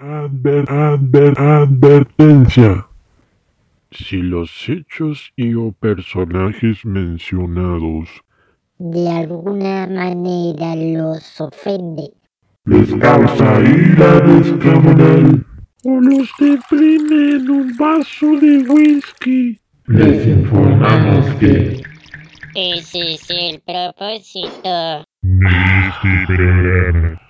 Adver- adver- advertencia. Si los hechos y o personajes mencionados de alguna manera los ofende. les causa ira descomunal o los deprime en un vaso de whisky, les informamos que Ese es el propósito. este programa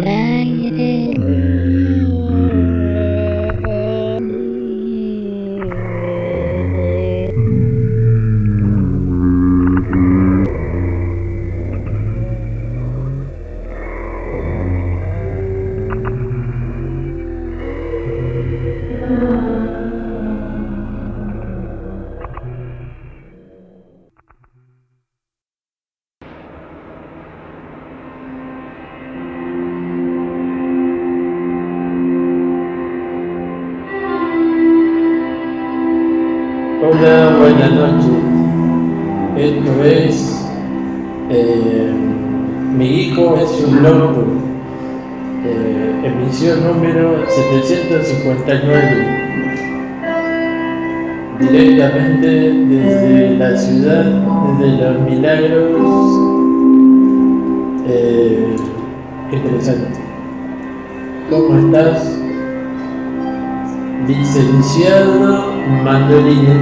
En milagros. Eh, qué interesante. ¿Cómo estás? Licenciado Mandolina.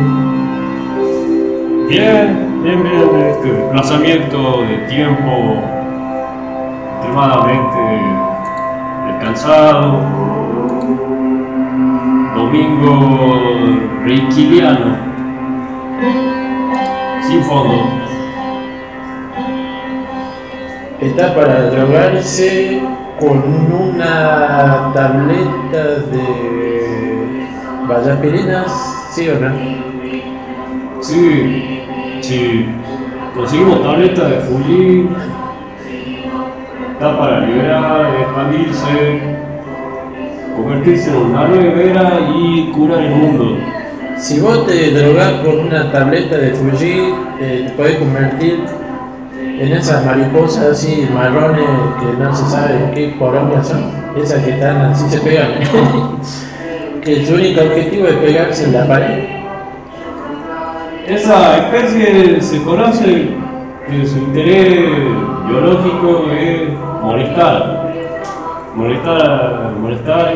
Bien, bien, bien. Este desplazamiento de tiempo extremadamente descansado. Domingo reikiliano. Sin fondo. Está para drogarse con una tableta de vallaspirinas, ¿sí o no? Sí, sí. Conseguimos tableta de Fuji. Está para liberar, expandirse, convertirse en una vera y curar el mundo. Si vos te drogás con una tableta de Fuji, eh, te podés convertir en esas mariposas así marrones que no se sabe qué porongas son, esas que están así se pegan. que su único objetivo es pegarse en la pared. Esa especie se conoce que su interés biológico es molestar. Molestar, molestar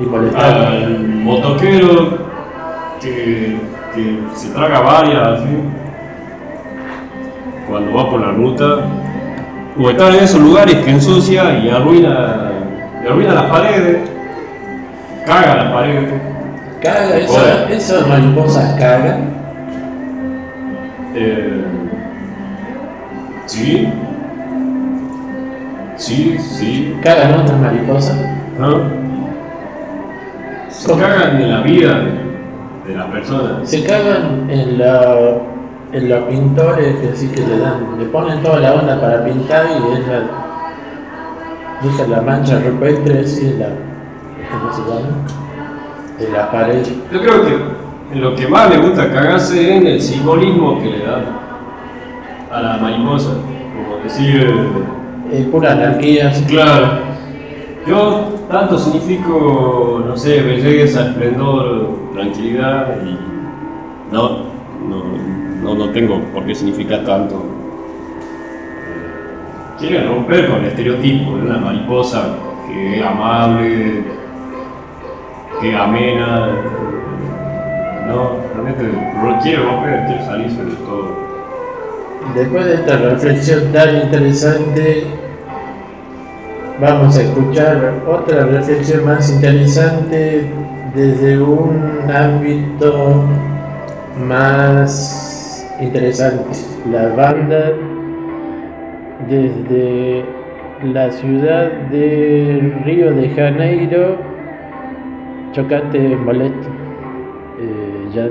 Y molestar. al motoquero que, que se traga varias así, cuando va por la ruta. O estar en esos lugares que ensucia y arruina, y arruina las paredes, caga las paredes. Caga, esa- Hola. esas mariposas cagan. Eh, sí. Sí, sí. Cagan otras mariposas. ¿No? Se cagan en la vida de las personas. Se cagan en, la, en los pintores que así que le dan, le ponen toda la onda para pintar y deja, deja la mancha rupestre así en la, ¿cómo se llama? En la pared. Yo creo que lo que más le gusta cagarse es en el simbolismo que le dan a la mariposa. Como decir, Es pura anarquía. claro, yo tanto significo, no sé, belleza, esplendor, tranquilidad y no, no, no, no tengo por qué significar tanto. Quiere romper con el estereotipo de una mariposa que es amable, que amena. No, realmente ro- quiere romper, quiere salirse de todo. Después de esta reflexión tan interesante, vamos a escuchar otra reflexión más interesante desde un ámbito más interesante. La banda desde la ciudad de Río de Janeiro, Chocate Moleto. Eh, ya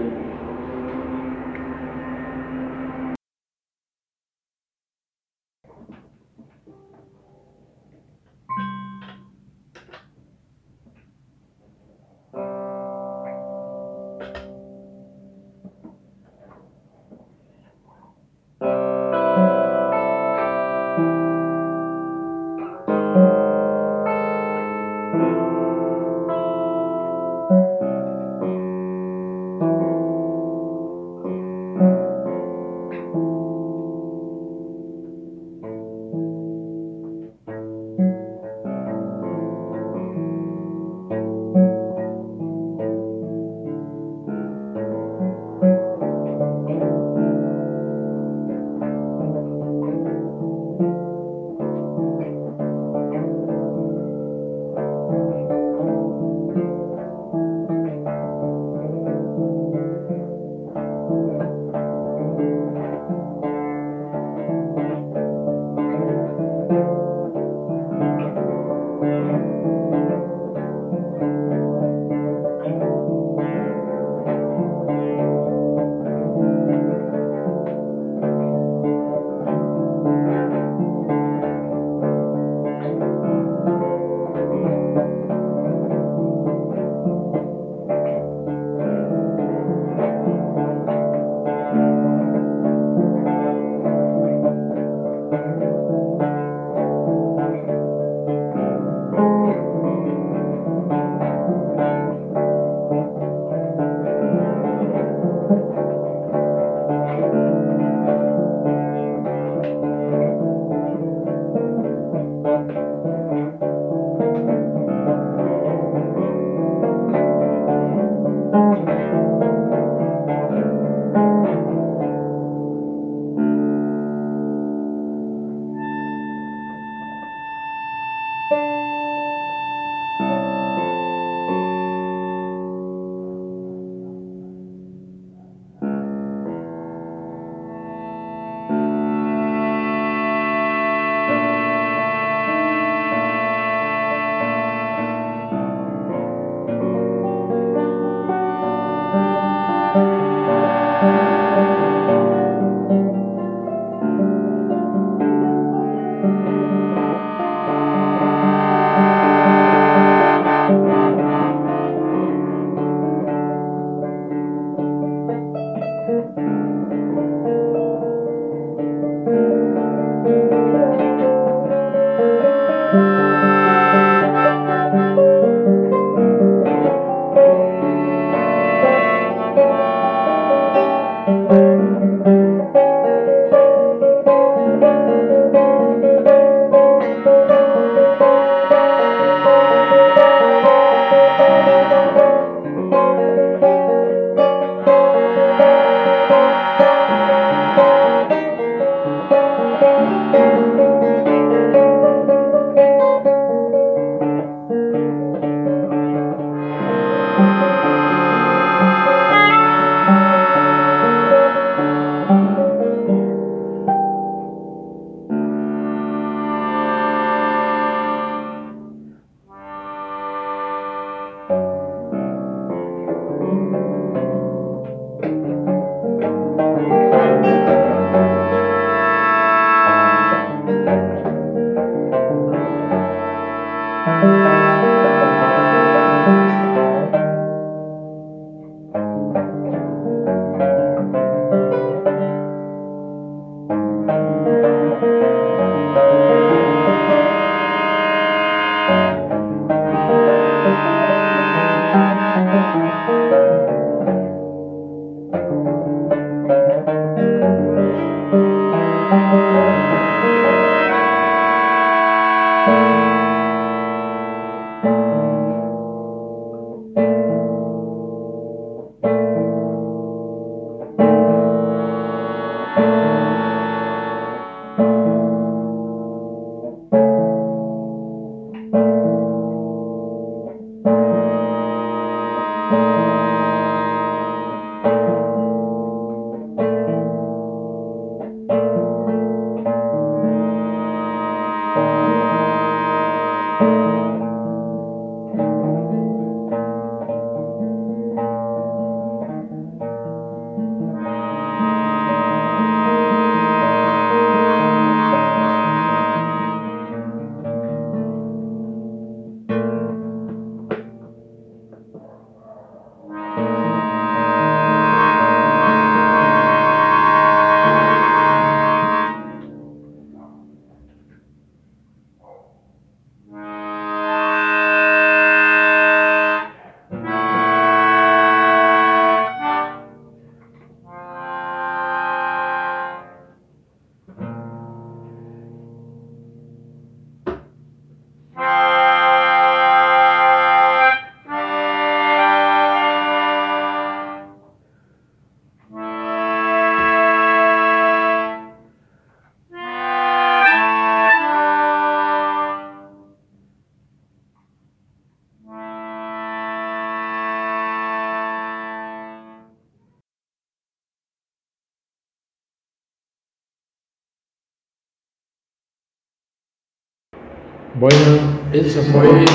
Bueno, eso fue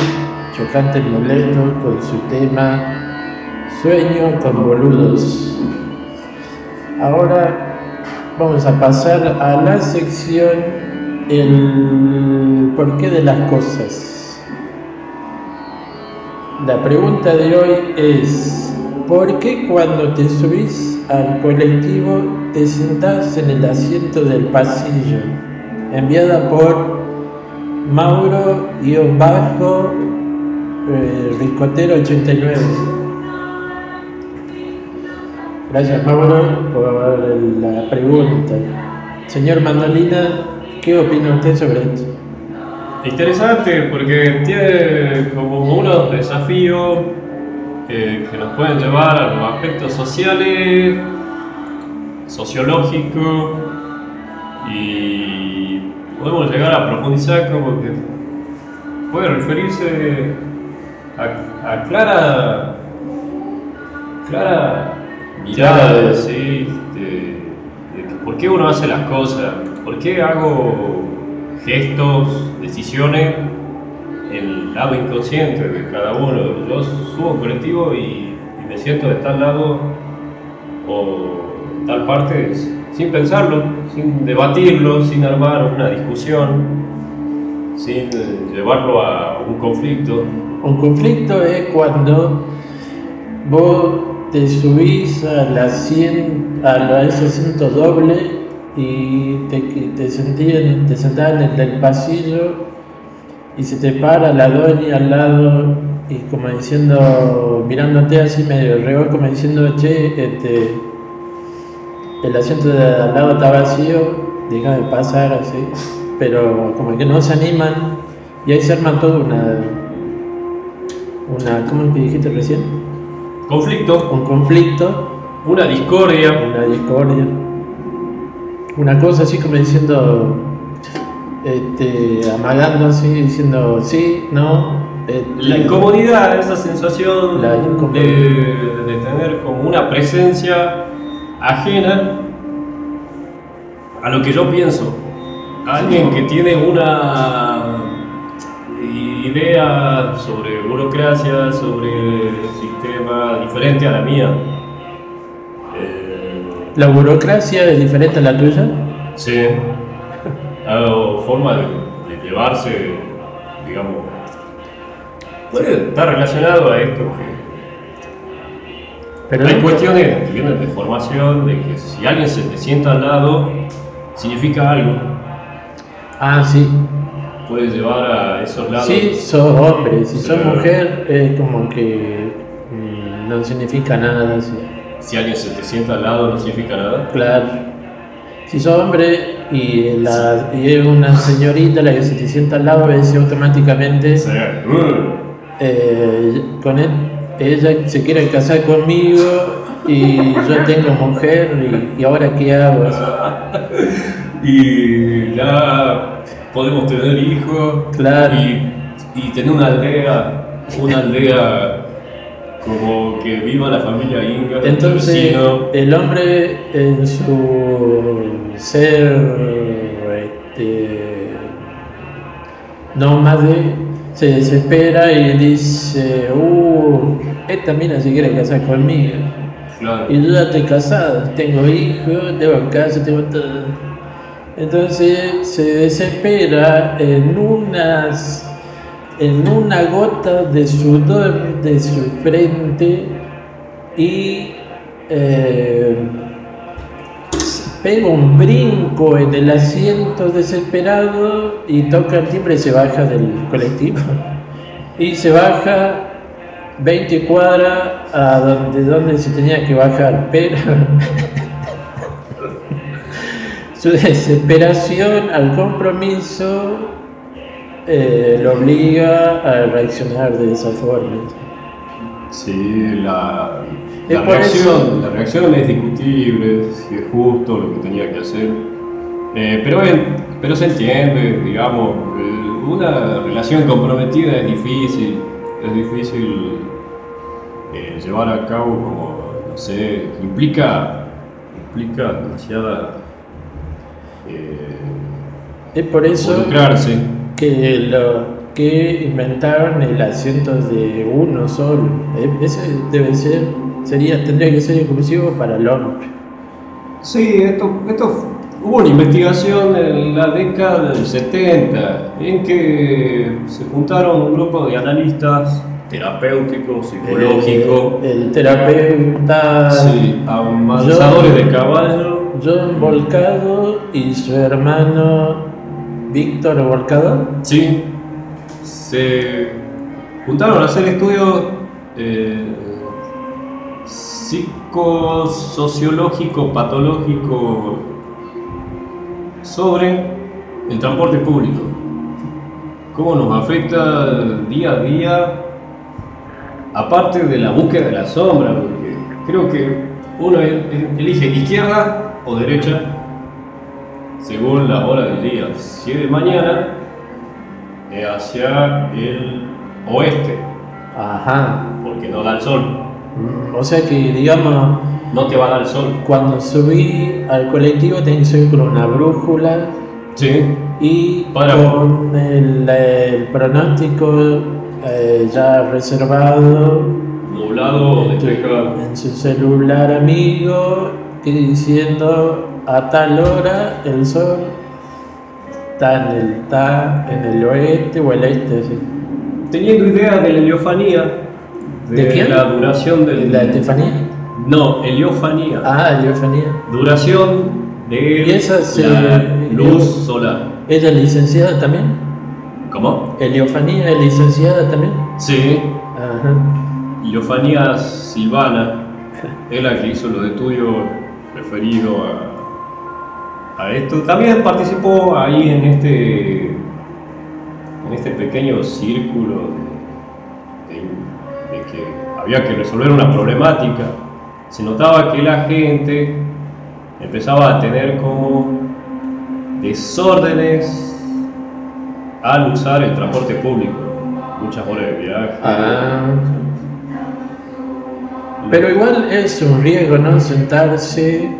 Chocante Molesto con su tema Sueño con boludos. Ahora vamos a pasar a la sección El porqué de las cosas. La pregunta de hoy es, ¿por qué cuando te subís al colectivo te sentás en el asiento del pasillo? Enviada por Mauro-Bajo eh, Ricotero 89. Gracias Mauro por la pregunta. Señor Mandolina, ¿qué opina usted sobre esto? Interesante porque tiene como unos desafíos eh, que nos pueden llevar a los aspectos sociales, sociológicos y podemos llegar a profundizar como que puede referirse a, a clara, clara mirada de, sí, de, de que por qué uno hace las cosas, por qué hago gestos, decisiones en el lado inconsciente de cada uno. Yo subo un colectivo y, y me siento de tal lado o tal parte sin pensarlo, sin debatirlo, sin armar una discusión, sin eh, llevarlo a un conflicto. Un conflicto es cuando vos te subís al asiento, a ese asiento doble y te, te, sentían, te sentás en el pasillo y se te para la doña al lado y como diciendo, mirándote así medio reo, como diciendo, che, este, el asiento de al lado está vacío, déjame pasar así, pero como que no se animan y ahí se arma toda una, una, ¿cómo te dijiste recién? Conflicto, Un conflicto, una discordia, una discordia, una cosa así como diciendo, este, amagando así, diciendo sí, no. eh, La incomodidad, esa sensación La de, incomodidad. de tener como una presencia ajena a lo que yo pienso. Alguien que tiene una idea sobre burocracia, sobre sistema diferente a la mía. Eh, ¿La burocracia es diferente a la tuya? sí, o forma de, de llevarse, digamos, puede estar relacionado a esto que Pero hay cuestiones que vienen de formación, de que si alguien se te sienta al lado, significa algo. Ah, sí. Puede llevar a esos lados. Si sos hombre, si sos Sí. mujer, es como que mm, no significa nada así. Si alguien se te sienta al lado, no significa nada. Claro. Si sos hombre y, la, y es una señorita la que se te sienta al lado, ves automáticamente sea, uh, eh, con él, ella se quiere casar conmigo y yo tengo mujer y, y ahora qué hago. y ya podemos tener hijos Claro. y, y tener una aldea, una aldea como que viva la familia Inga, el Entonces el hombre en su ser este, nómade se desespera y dice, uh, esta mina se quiere casar conmigo. Claro. Y yo ya estoy casado, tengo hijos, tengo casa, tengo todo. Entonces se desespera en unas en una gota de sudor de su frente y eh, pega un brinco en el asiento desesperado y toca el timbre y se baja del colectivo. Y se baja 20 cuadras a donde, donde se tenía que bajar, pero su desesperación al compromiso eh, lo obliga a reaccionar de esa forma. Sí, la, reacción, eso- la reacción es discutible, si es justo lo que tenía que hacer. Eh, pero, pero se entiende, digamos, eh, una relación comprometida es difícil, es difícil eh, llevar a cabo como, no sé, implica, implica demasiada eh, Es por eso involucrarse. que lo que inventaron el asiento de uno solo. Eh, Ese debe ser, sería, tendría que ser exclusivo para el hombre. Sí, esto, esto hubo una investigación en la década del 70 en que se juntaron un grupo de analistas terapéuticos, psicológicos, el terapeuta sí, amansadores de caballo. John Volcado y su hermano Víctor Volcado. Sí, se juntaron a hacer estudios eh, psicosociológico, patológico sobre el transporte público. Cómo nos afecta día a día, aparte de la búsqueda de la sombra, porque creo que uno el- elige izquierda o derecha según la hora del día. Si es de mañana, es hacia el oeste, Ajá. porque no da el sol. O sea que, digamos, No te va a dar el sol. cuando subí al colectivo tenía que subir con una brújula Sí. y Para- con el, el pronóstico eh, ya reservado Nublado en, en su celular amigo que diciendo a tal hora el sol está en el, está en el oeste o el este. sí. Teniendo idea de la heliofanía, de, ¿De quién? la duración del. ¿La Estefanía? No, heliofanía. Ah, Estefanía. Duración de Y esa se- la luz solar. ¿Ella es licenciada también? ¿Cómo? ¿Eliofanía es licenciada también? Sí, Ajá. heliofanía silvana es la que hizo los estudios referidos a, a esto. También participó ahí en este, en este pequeño círculo que había que resolver una problemática. Se notaba que la gente empezaba a tener como desórdenes al usar el transporte público. Muchas horas de viaje. Ah. Pero igual es un riesgo, ¿no? Sentarse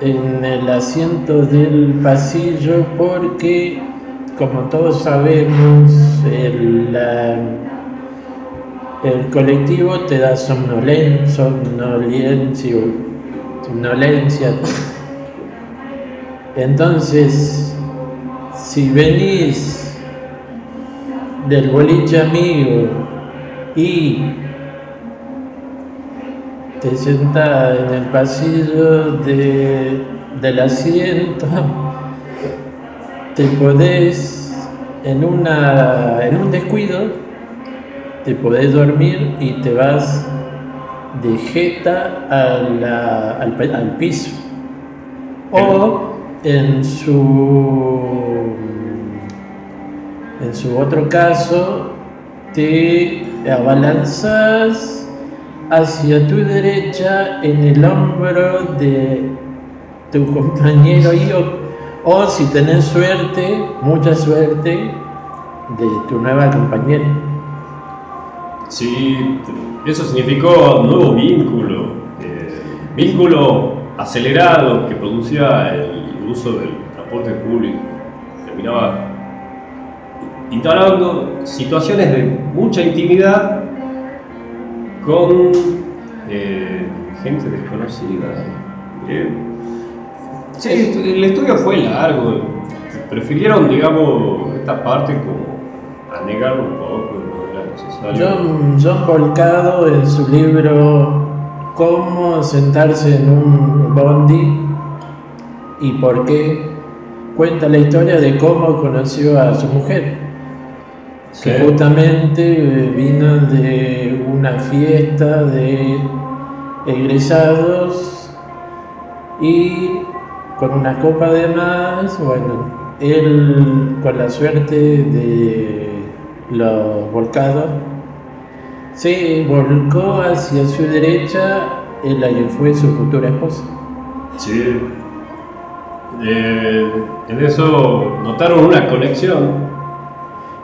en el asiento del pasillo porque, como todos sabemos, el, la- el colectivo te da somnolen- somnolencia. somnolencia. Entonces, si venís del boliche amigo y te sentás en el pasillo de- del asiento, te podés, en, una, en un descuido, te podés dormir y te vas de jeta a la- al, al piso. O en su, en su otro caso, te abalanzas hacia tu derecha en el hombro de tu compañero y o, o si tenés suerte, mucha suerte, de tu nueva compañera. Sí, eso significó nuevo vínculo, eh, vínculo acelerado que producía el uso del transporte público. Terminaba instalando situaciones de mucha intimidad con eh, gente desconocida. Eh, sí, el estudio fue largo, prefirieron, digamos, esta parte como a negarlo un poco, no. John, John Volcado en su libro Cómo sentarse en un bondi y por qué cuenta la historia de cómo conoció a su mujer, que justamente eh, vino de una fiesta de egresados y con una copa de más, bueno, él con la suerte de los volcados se volcó hacia su derecha en la que fue su futura esposa. Sí. Eh, en eso notaron una conexión.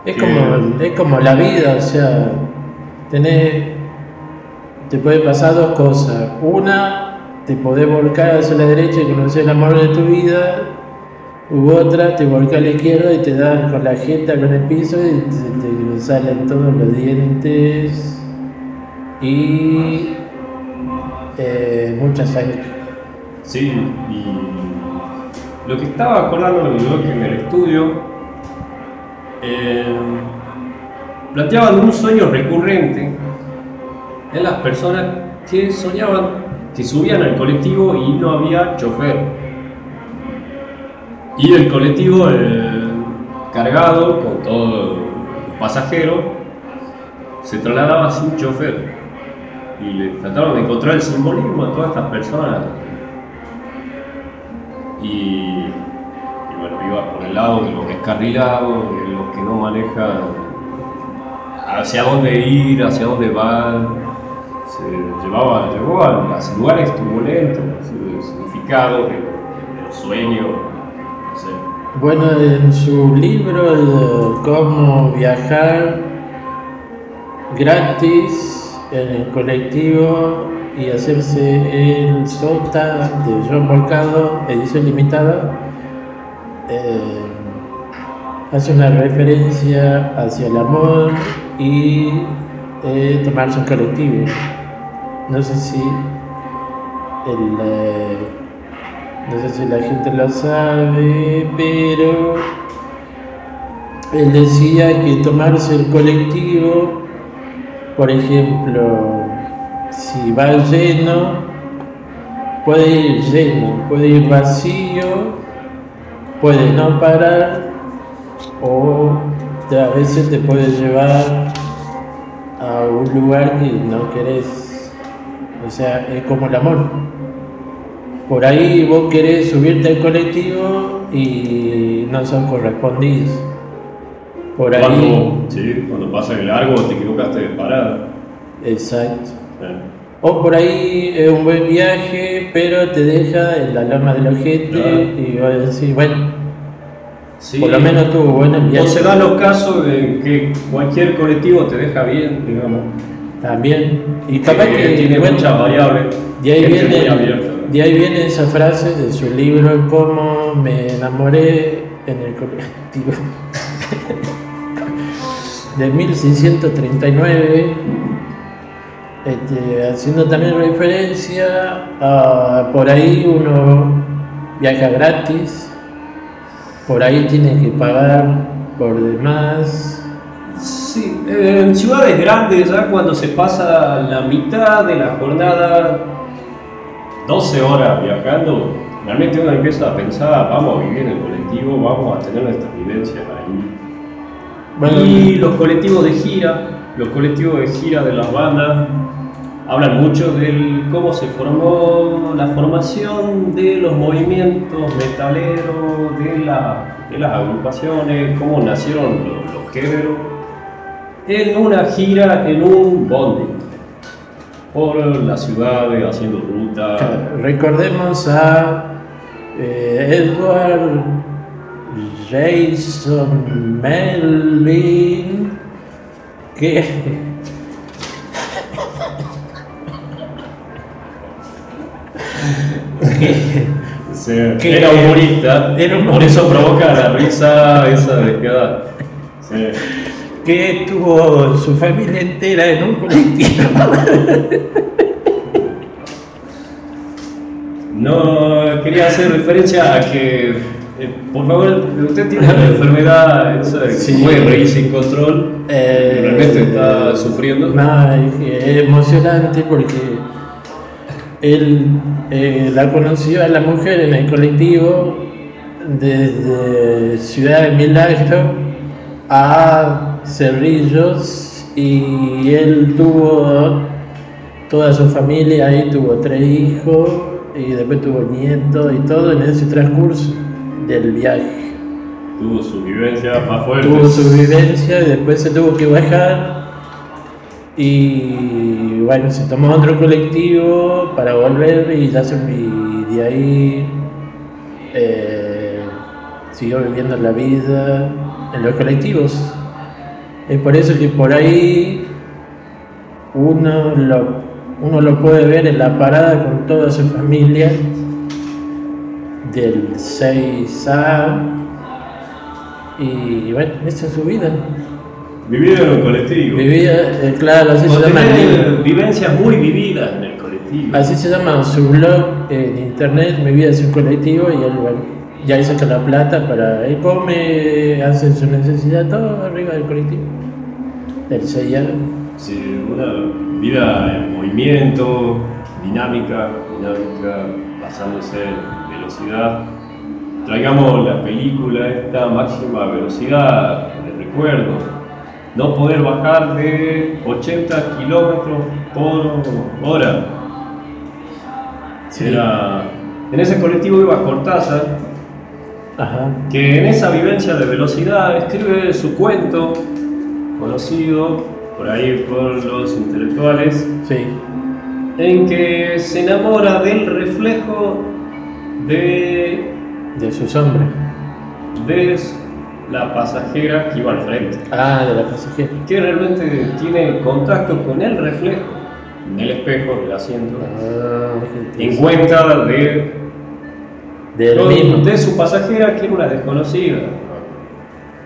Es Que- como, es como la vida, o sea, tenés, te puede pasar dos cosas. Una, te podés volcar hacia la derecha y conocer el amor de tu vida. U otra, te volca a la izquierda y te dan con la jeta con el piso y te, salen todos los dientes y eh, mucha sangre. Sí, y lo que estaba acordando yo que en el estudio eh, planteaban un sueño recurrente en las personas que soñaban que subían al colectivo y no había chofer. Y el colectivo cargado con todo pasajero se trasladaba sin chofer. Y le trataron de encontrar el simbolismo a todas estas personas. Y, bueno, iba por el lado de los descarrilados, de los que no manejan hacia dónde ir, hacia dónde van. Se llevaba, llevó a los lugares turbulentos, el significado del, del Bueno, en su libro de Cómo viajar gratis en el colectivo y hacerse el sota de John Volcado, edición limitada, eh, hace una referencia hacia el amor y eh, tomarse un colectivo. No sé si el, eh, no sé si la gente lo sabe, pero él decía que tomarse el colectivo, por ejemplo, si va lleno, puede ir lleno, puede ir vacío, puede no parar o a veces te puede llevar a un lugar que no querés. O sea, es como el amor. Por ahí vos querés subirte al colectivo y no son correspondidos. Por ahí, Cuando, sí, cuando pasa el largo te equivocaste de parada. exacto. Eh, O por ahí es un buen viaje, pero te deja en la loma del ojete Claro. y vas a decir, bueno, sí. por lo menos tuvo bueno el O viaje. se dan los casos en que cualquier colectivo te deja bien, digamos. También. Y capaz que que tiene bueno, muchas variables. De ahí, viene. De ahí viene esa frase de su libro Cómo me enamoré en el colectivo de 1639, este, haciendo también referencia a por ahí uno viaja gratis, por ahí tiene que pagar por demás. Sí, eh, en ciudades grandes ya cuando se pasa la mitad de la jornada, 12 horas viajando, realmente uno empieza a pensar, vamos a vivir en el colectivo, vamos a tener nuestras vivencias ahí. Bueno, Y los colectivos de gira, los colectivos de gira de las bandas, hablan mucho de cómo se formó la formación de los movimientos metaleros, de, la- de las agrupaciones, cómo nacieron los, los géneros, en una gira, en un bondi, por las ciudades, haciendo ruta. Recordemos a eh, Edward Jason Melvin, que sea, Que- era humorista, era por eso provoca la risa esa de cada. Sí. Que tuvo su familia entera en un colectivo. No quería hacer referencia a que, eh, por favor, usted tiene la enfermedad Sí. puede reír sin control. Eh, Realmente está sufriendo. No, es es emocionante porque él eh, la conoció a la mujer en el colectivo desde Ciudad de Milagro a Cerrillos y él tuvo toda su familia ahí, tuvo tres hijos y después tuvo nietos y todo en ese transcurso del viaje. Tuvo su vivencia más fuerte. Tuvo su vivencia y después se tuvo que bajar y bueno, se tomó otro colectivo para volver y ya se, y de ahí eh, siguió viviendo la vida en los colectivos. Es por eso que por ahí uno lo, uno lo puede ver en la parada con toda su familia del 6A. Y bueno, esta es su vida. Vivir en un colectivo. Vivía, eh, claro, así se llama el vivencias muy vividas en el colectivo. Así se llama su blog en internet, Mi vida es un colectivo, y él bueno, ya saca la plata para. Él come, hace su necesidad, todo arriba del colectivo. Del 6A. Sí, una vida en movimiento, dinámica, dinámica, basándose en velocidad. Traigamos la película esta máxima velocidad, les recuerdo. No poder bajar de 80 kilómetros por hora. Sí. Era- en ese colectivo iba Cortázar, Ajá. que en esa vivencia de velocidad escribe su cuento, conocido por ahí por los intelectuales, Sí. en que se enamora del reflejo de, De su sombra. de la pasajera que iba al frente, Ah, de la pasajera. que realmente tiene contacto con el reflejo en el espejo del asiento, Ah, en gente. cuenta de, Del mismo. de su pasajera que era una desconocida.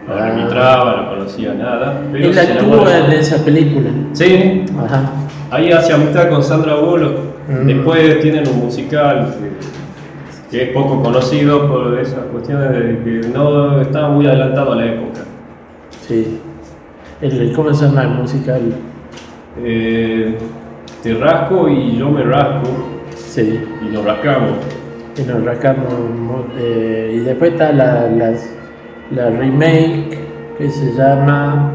No Ah. arbitraba, no conocía nada. Pero Él enamora. actúa en esa película. Sí, Ajá. ahí hace amistad con Sandra Bullock. Mm. Después tienen un musical que, que es poco conocido por esas cuestiones de que no estaba muy adelantado a la época. Sí. El, ¿Cómo se llama el musical? Eh, te rasco y yo me rasco Sí. y nos rascamos. Y nos rascamos. mo- eh, y después está la, la remake que se llama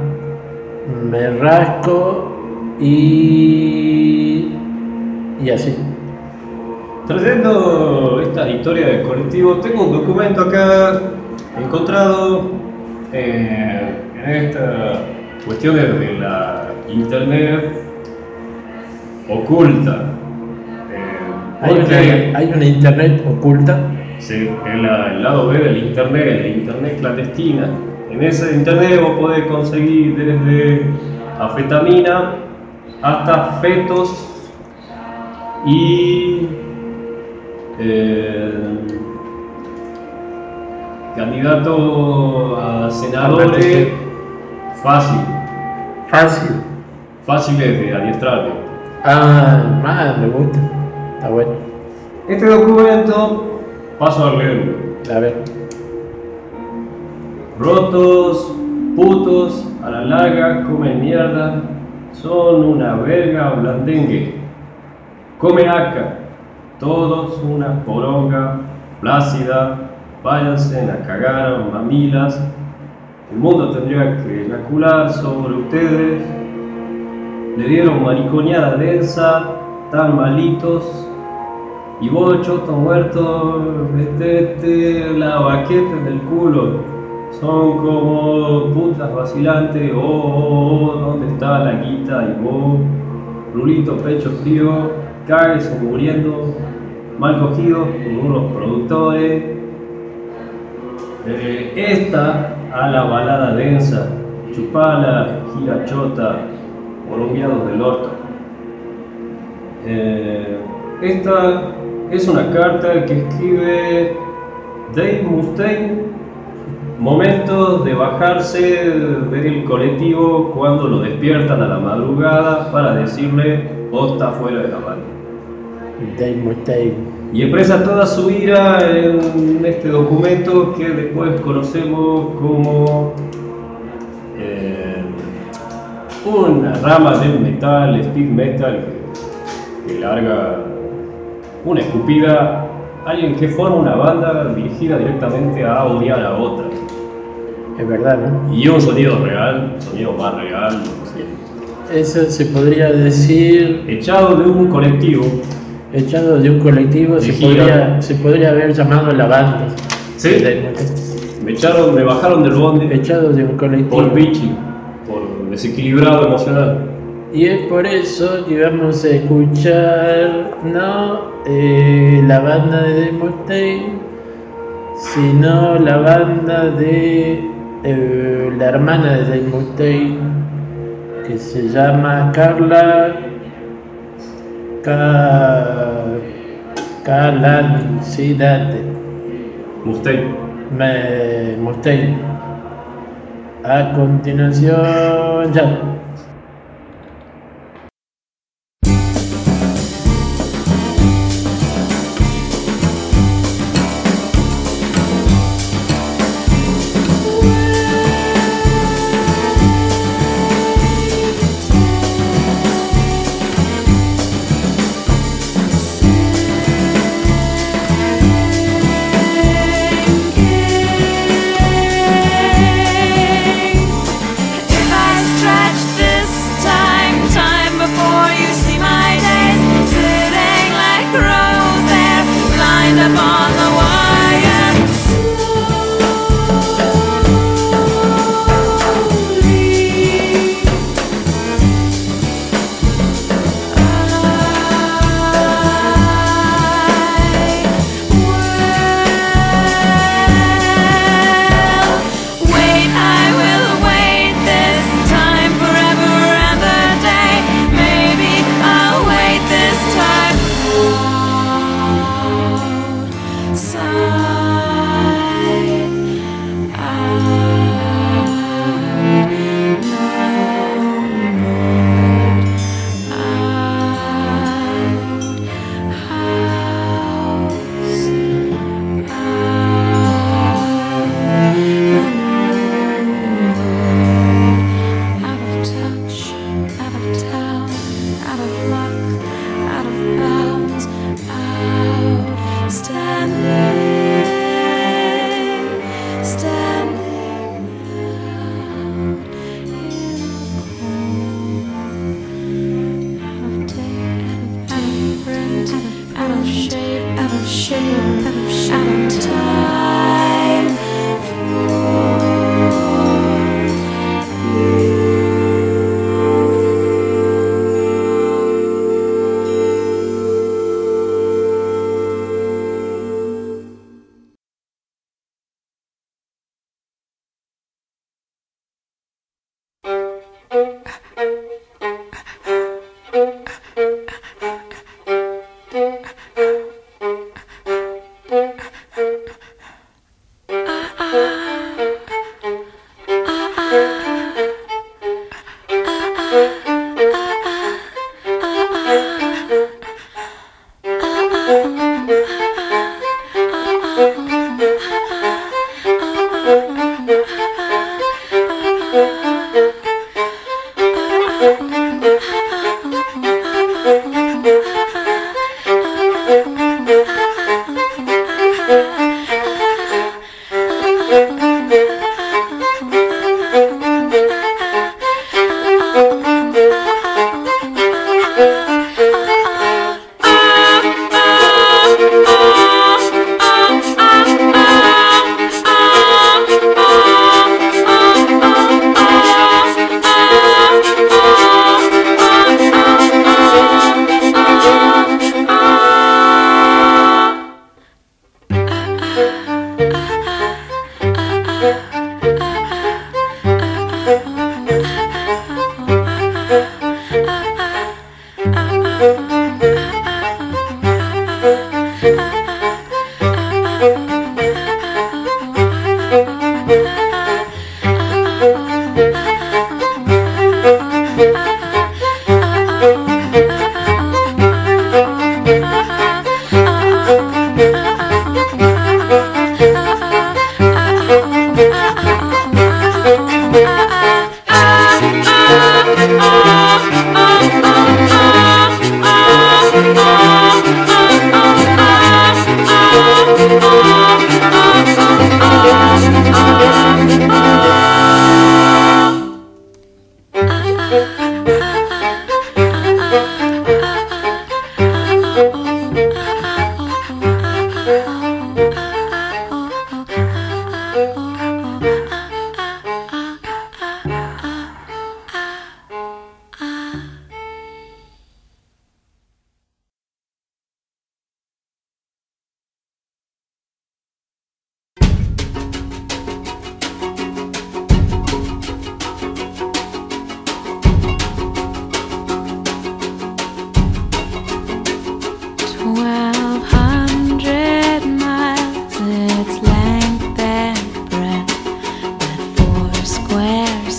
Me rasco y. y así. Trayendo esta historia del colectivo, tengo un documento acá encontrado eh, en estas cuestiones de la internet oculta. Hay una, hay una internet oculta. Sí, en la- el lado B del internet, la internet clandestina. En ese internet vos podés conseguir desde afetamina hasta fetos y eh, candidatos a senadores fácil, Fácil. fáciles de adiestrar. Ah, más me gusta. Está bueno. Este documento, paso a leerlo. A ver. Rotos, putos, a la larga comen mierda, son una verga blandengue. Comen acá, todos una poronga plácida, váyanse a cagar mamilas. El mundo tendría que eyacular sobre ustedes. Le dieron mariconeada densa, tan malitos. Y vos, choto muerto, metete la baqueta en el culo. Son como putas vacilantes, oh, oh, oh, ¿dónde está la guita? Y vos, rulito pecho frío, cáguese muriendo, mal cogido por unos productores. Eh, esta a la balada densa, chupala, gira chota, colombianos del orto. Eh, esta es una carta que escribe Dave Mustaine Momentos de bajarse del colectivo cuando lo despiertan a la madrugada para decirle vos está fuera de la banda. Dave Mustaine. Y expresa toda su ira en este documento que después conocemos como eh, una rama del metal, speed metal, que, que larga una escupida alguien que forma una banda dirigida directamente a odiar a otra. Es verdad, ¿no? Y un sonido real, un sonido más real, sí. Eso se podría decir echado de un colectivo. echado de un colectivo, se podría, se podría haber llamado la banda. Sí. Me echaron, me bajaron del bondi Echado de un colectivo. por bichi, por desequilibrado emocional. Y es por eso que vamos a escuchar no eh, la banda de Mustaine, sino la banda de eh, la hermana de Dave Mustaine, que se llama Carla Ca... Calancidade. Mustaine. Me Mustaine. A continuación, ya.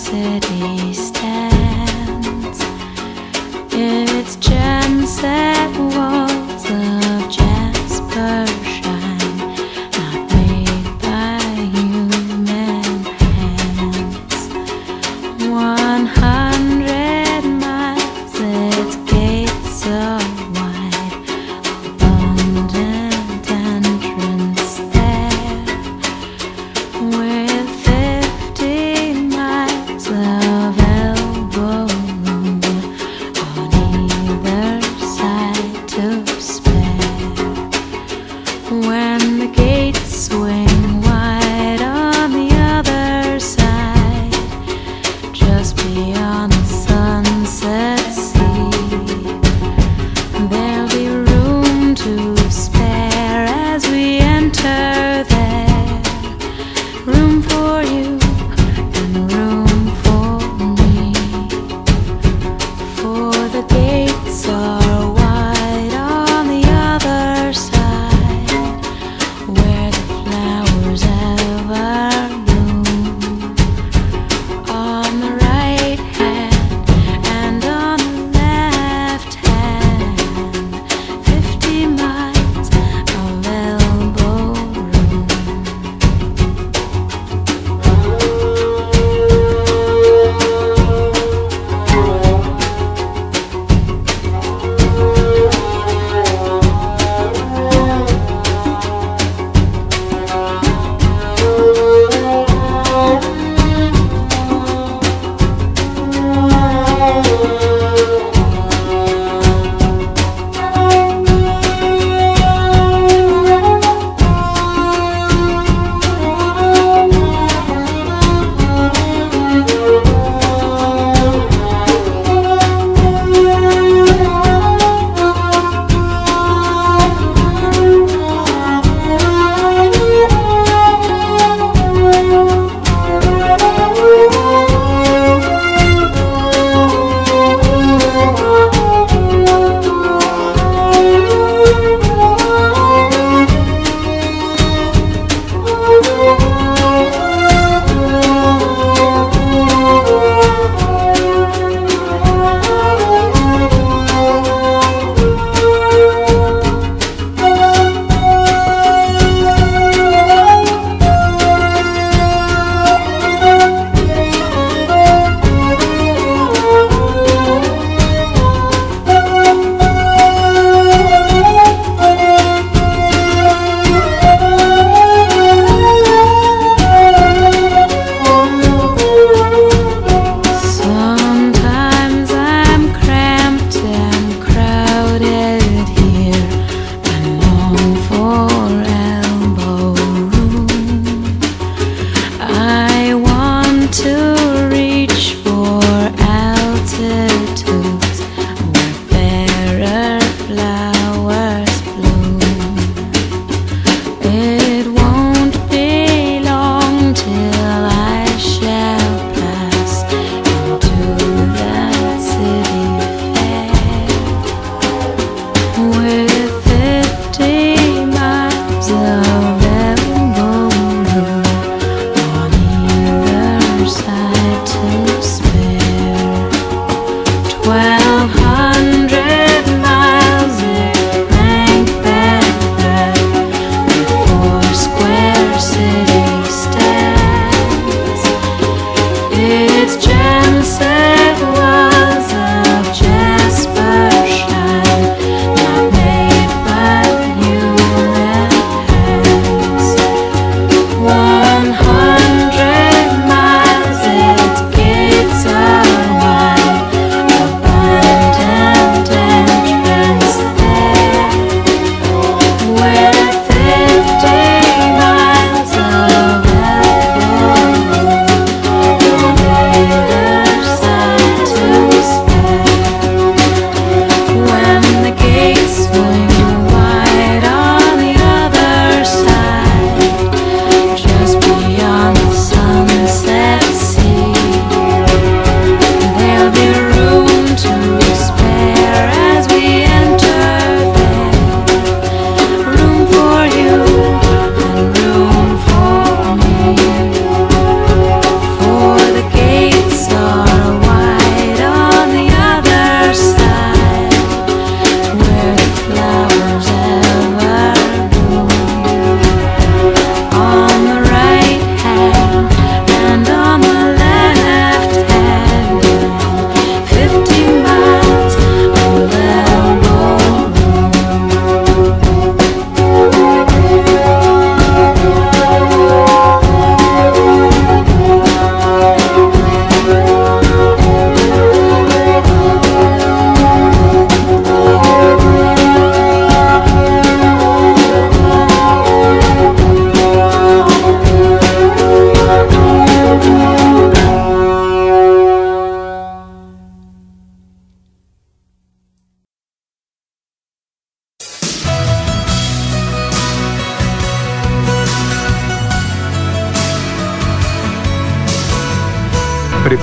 city.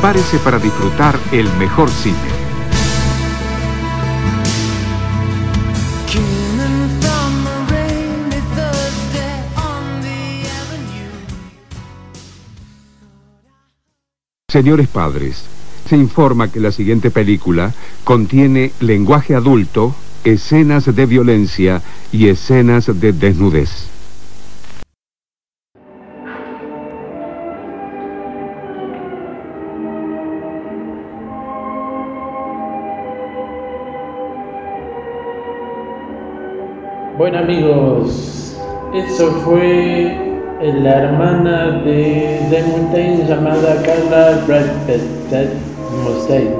Prepárese para disfrutar el mejor cine. Señores padres, se informa que la siguiente película contiene lenguaje adulto, escenas de violencia y escenas de desnudez. Bueno amigos, eso fue la hermana de Dave llamada Carla Bradford Mustaine.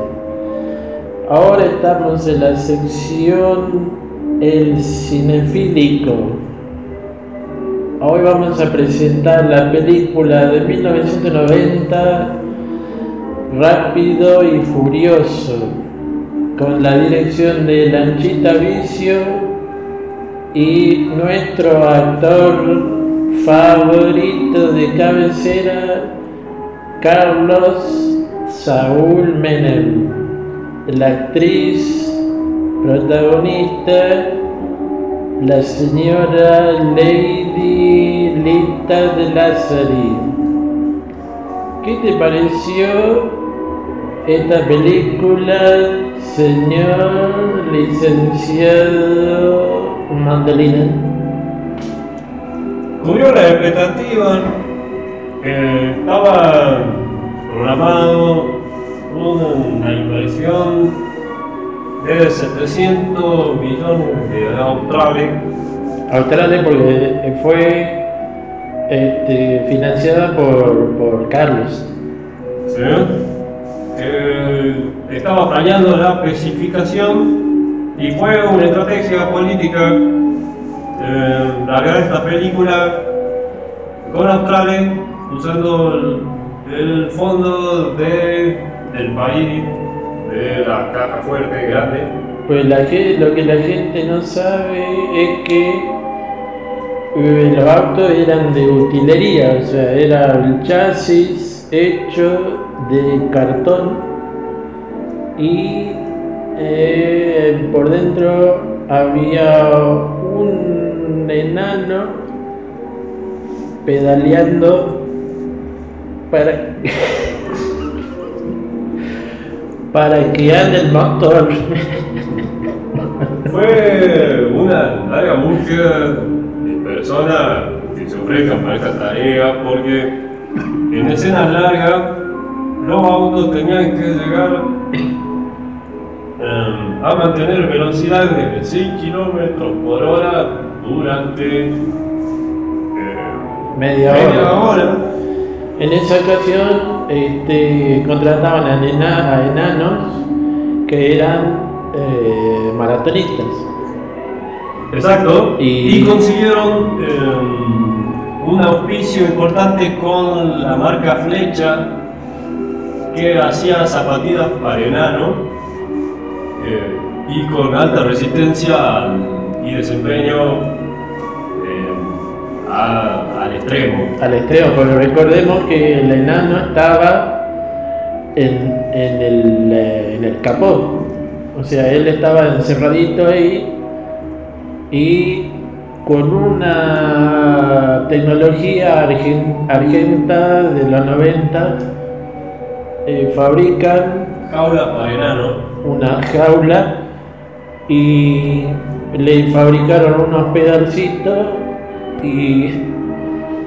Ahora estamos en la sección El Cinefílico. Hoy vamos a presentar la película de 1990 Rápido y Furioso con la dirección de Lanchita Vicio y nuestro actor favorito de cabecera, Carlos Saúl Menem. La actriz protagonista, la señora Lady Lita de Lázari. ¿Qué te pareció esta película, señor licenciado Mandolina? Cubrió la expectativa. eh, estaba programado una inversión de 700 millones de australes. Australia porque fue este, financiada por, por Carlos. ¿sí? Eh, estaba fallando la especificación y fue una estrategia política eh, largar esta película con Australia usando el, fondo de, del país, de la caja fuerte grande. Pues la ge- lo que la gente no sabe es que eh, los autos eran de utilería, o sea, era el chasis hecho de cartón y eh, por dentro había un enano pedaleando para para el motor. Fue una larga búsqueda de personas que se ofrezcan para esta tarea porque en escenas largas los autos tenían que llegar eh, a mantener velocidades de 6 kilómetros por hora durante eh, Media media hora. hora. En esa ocasión este, contrataban a, ena- a enanos que eran eh, maratonistas. Exacto. Y- Y, consiguieron eh, un auspicio importante con la marca Flecha, que hacía zapatillas para enano eh, y con alta resistencia al- y desempeño eh, a- al extremo. Al extremo, porque recordemos que el enano estaba en, en el, eh, en el capó. O sea, él estaba encerradito ahí y con una tecnología argen- argenta de los 90 eh, fabrican Jaula para enano. una jaula y le fabricaron unos pedalcitos y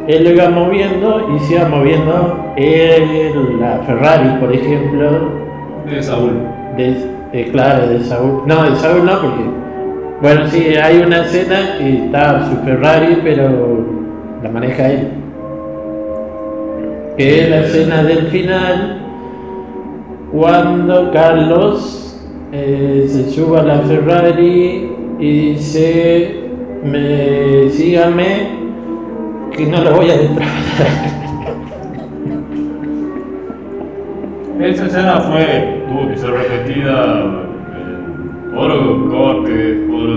él lo iba moviendo y se iba moviendo el- la Ferrari, por ejemplo, de Saúl. de, de- claro, de Saúl. No, de Saúl no, porque, bueno, sí, hay una escena que está su Ferrari, pero la maneja él. Que es la escena del final, cuando Carlos eh, se sube a la Ferrari y dice, me, sígame, que no lo voy a defraudar. Esa escena fue, tuvo que ser repetida eh, por cortes, por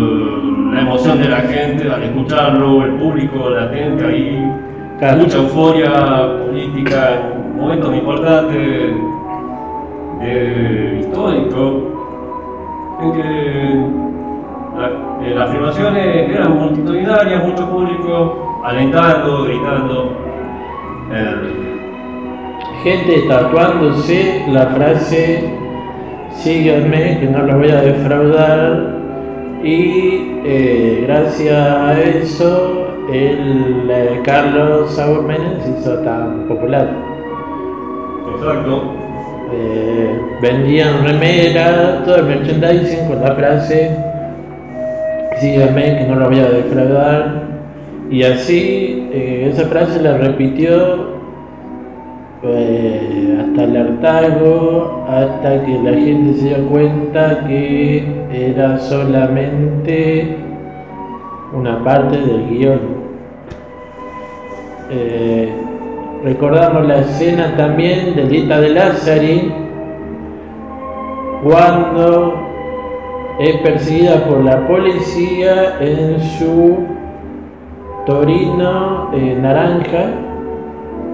la emoción de la gente al escucharlo, el público latente ahí, Claro. mucha euforia política, momentos importantes, eh, histórico en que la- eh, las filmaciones eran multitudinarias, mucho público alentando, gritando. eh, Gente tatuándose la frase síganme que no los voy a defraudar y eh, gracias a eso el eh, Carlos Saúl hizo tan popular. exacto. Eh, vendían remeras, todo el merchandising con la frase síganme que no lo voy a defraudar y así eh, esa frase la repitió eh, hasta el hartazgo, hasta que la gente se dio cuenta que era solamente una parte del guion. Recordamos la escena también de Lita de Lázari cuando es perseguida por la policía en su Torino eh, naranja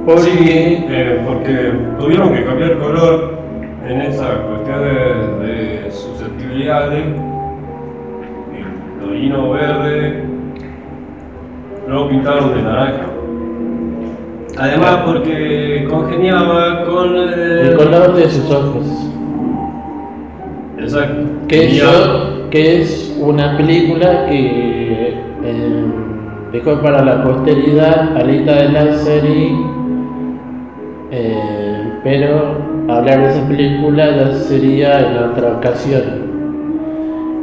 porque Sí, eh, porque tuvieron que cambiar color en esa cuestión de, de susceptibilidades. El torino verde lo pintaron de naranja. Además porque congeniaba con el el... color de sus ojos. Exacto. Que, Tenía- yo- que es una película que eh, dejó para la posteridad Alita de Lázari, eh, pero hablar de esa película ya sería en otra ocasión.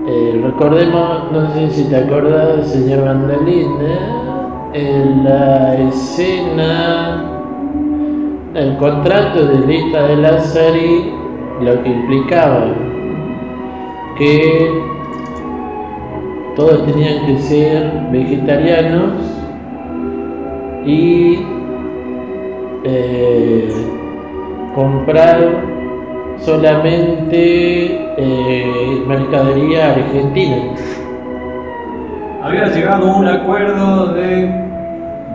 Eh, recordemos, no sé si te acuerdas, señor Vandalina, en la escena, el contrato de Lita de Lázari, lo que implicaba que todos tenían que ser vegetarianos y eh, comprar solamente eh, mercadería argentina. Había llegado a un acuerdo de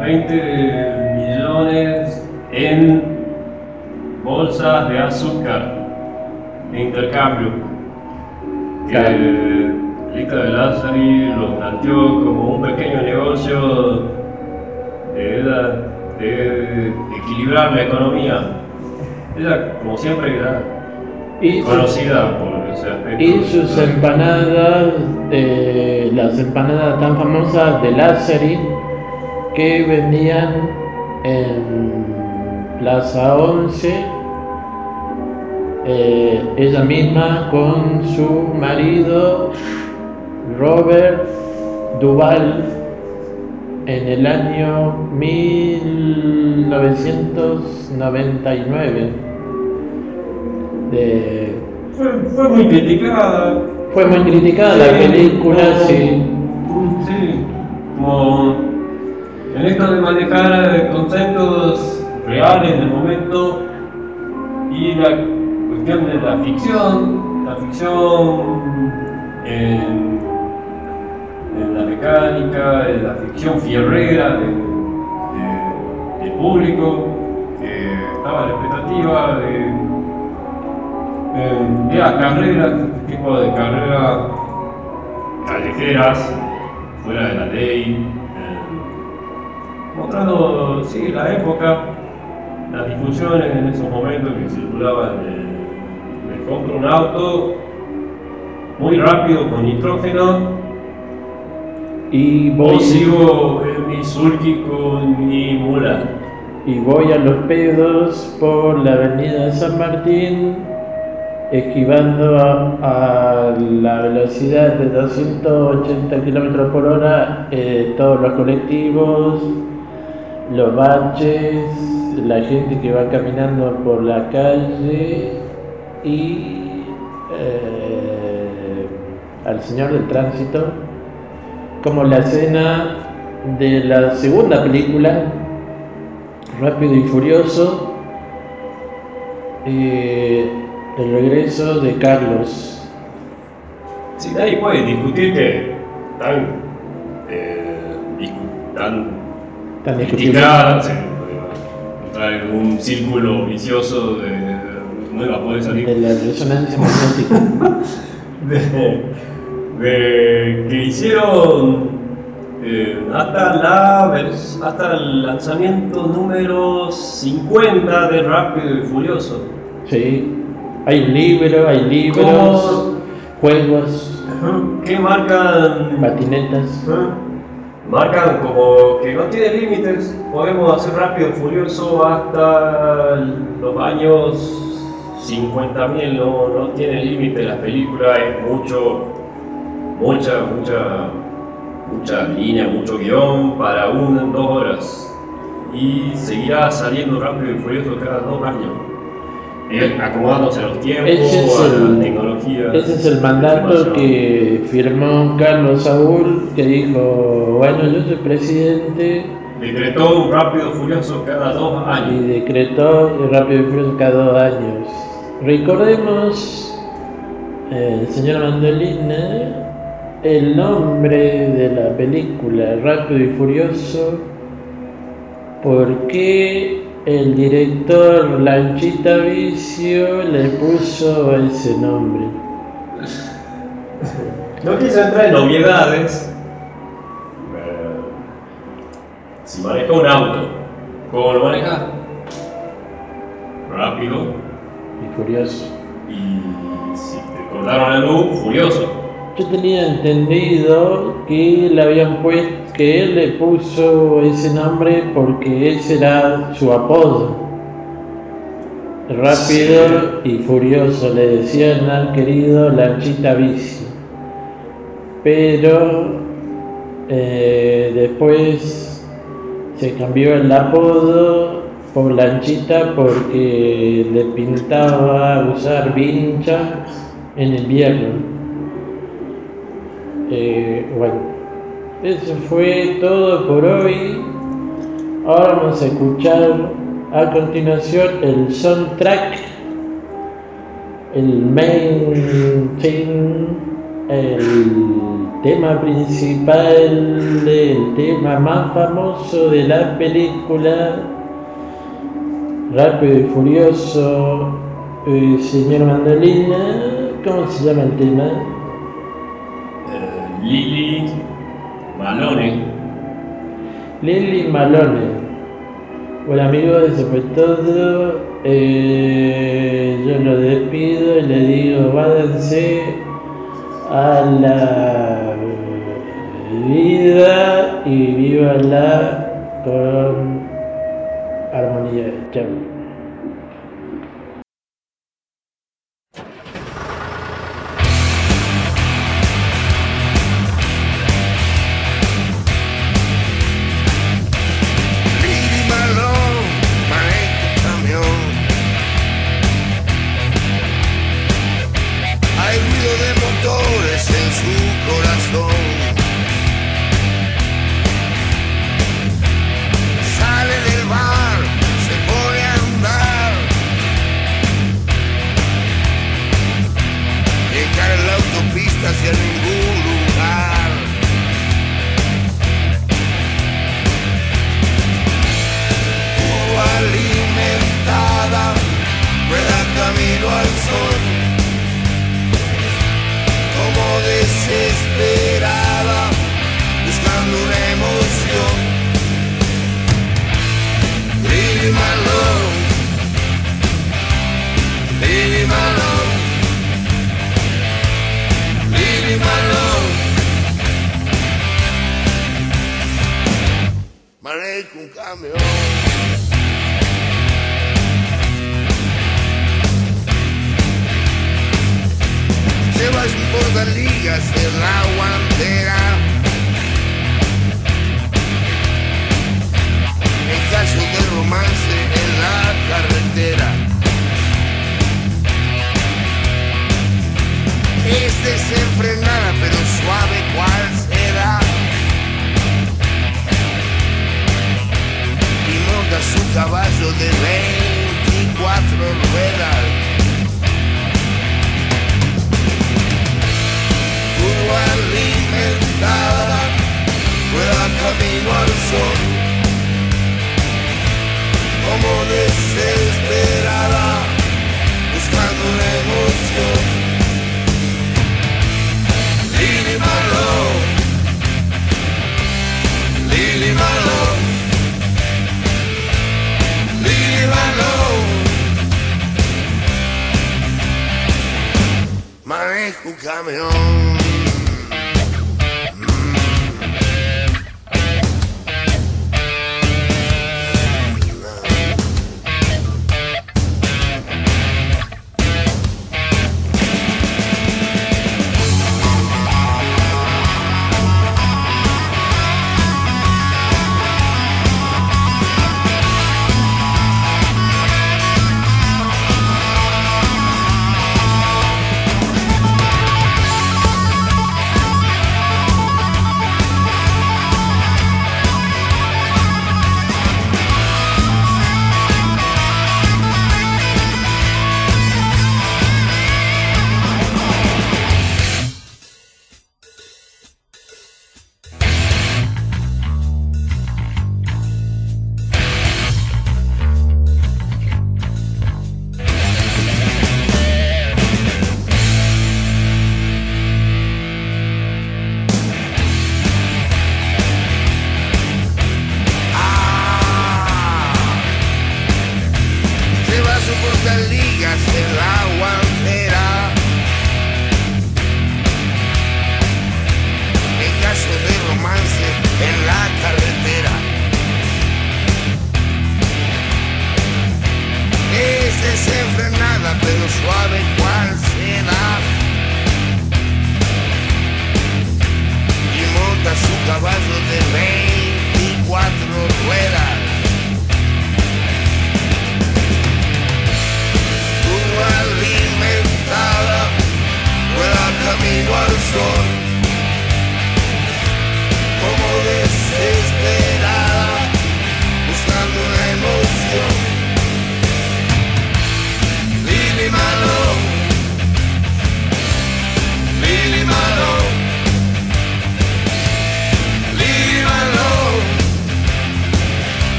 20 millones en bolsas de azúcar de intercambio. Claro. Que Lita de Lázari lo planteó como un pequeño negocio de, de equilibrar la economía. Ella, como siempre, era Y, conocida por. Y sus empanadas, eh, las empanadas tan famosas de Lázari que vendían en Plaza 11 eh, ella misma con su marido Robert Duval en el año 1999. De- Fue, fue muy criticada. fue muy criticada la película, sí. Sí, como en esto de manejar conceptos reales del momento y la cuestión de la ficción, la ficción en, en la mecánica, en la ficción fierrera de- de- del público, que estaba a la expectativa de eh, carreras, este tipo de carreras callejeras, fuera de la ley, eh, mostrando, sí, la época, las discusiones en esos momentos que circulaban, de, me compro un auto muy rápido con nitrógeno, Y voy, sigo en mi con mi mula. y voy a los pedos por la avenida de San Martín, esquivando a, la velocidad de 280 km por hora eh, todos los colectivos, los baches, la gente que va caminando por la calle y eh, al señor del tránsito, como la escena de la segunda película, Rápido y Furioso, eh, el regreso de Carlos. Sí, nadie puede discutir que tan, eh, tan Tan criticada, se entrar en un círculo vicioso de no iba a poder salir. De la resonancia magnética. de, de que hicieron eh, hasta, la, hasta el lanzamiento número 50 de Rápido y Furioso. Sí. Hay un libro, hay libros, ¿Cómo? juegos, ¿Qué marcan? patinetas. Marcan como que no tiene límites. Podemos hacer Rápido y Furioso hasta los años 50.000, no, no tiene límite la película, es mucho, mucha, mucha, mucha línea, mucho guion para una, dos horas. Y seguirá saliendo Rápido y Furioso cada dos años. Eh, acomodándose a los tiempos, Ese es a el- la tecnología. Ese es el mandato que firmó Carlos Saúl, que dijo, bueno, yo soy presidente Decretó un Rápido y Furioso cada dos y años. decretó el Rápido y Furioso cada dos años. Recordemos, eh, señor Mandolina, el nombre de la película Rápido y Furioso, por qué el director Lanchita Vicio le puso ese nombre. No quise entrar en obviedades. Eh, Si maneja un auto, ¿cómo lo maneja? Rápido. Y Furioso. Y si te cortaron la luz, furioso. Yo tenía entendido que le habían puesto, que él le puso ese nombre porque ese era su apodo. Rápido y furioso, le decían al querido Lanchita Bici. Pero eh, después se cambió el apodo por Lanchita porque le pintaba usar vincha en invierno. Eh, bueno, eso fue todo por hoy. Ahora vamos a escuchar a continuación el soundtrack, el main theme, el tema principal, el tema más famoso de la película Rápido y Furioso, eh, señor Mandolina, ¿cómo se llama el tema? Eh, Lili Malone. Lily Malone. Bueno amigos, eso fue todo. Eh, yo lo despido y le digo, váyanse a la vida y vívanla con armonía. Chao. I'm young.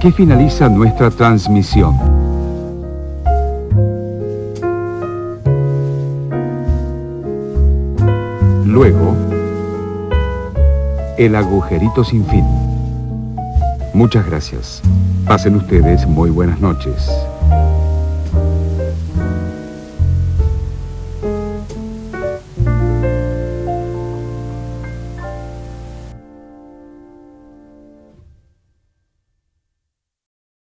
Aquí finaliza nuestra transmisión. Luego, el agujerito sin fin. Muchas gracias. Pasen ustedes muy buenas noches.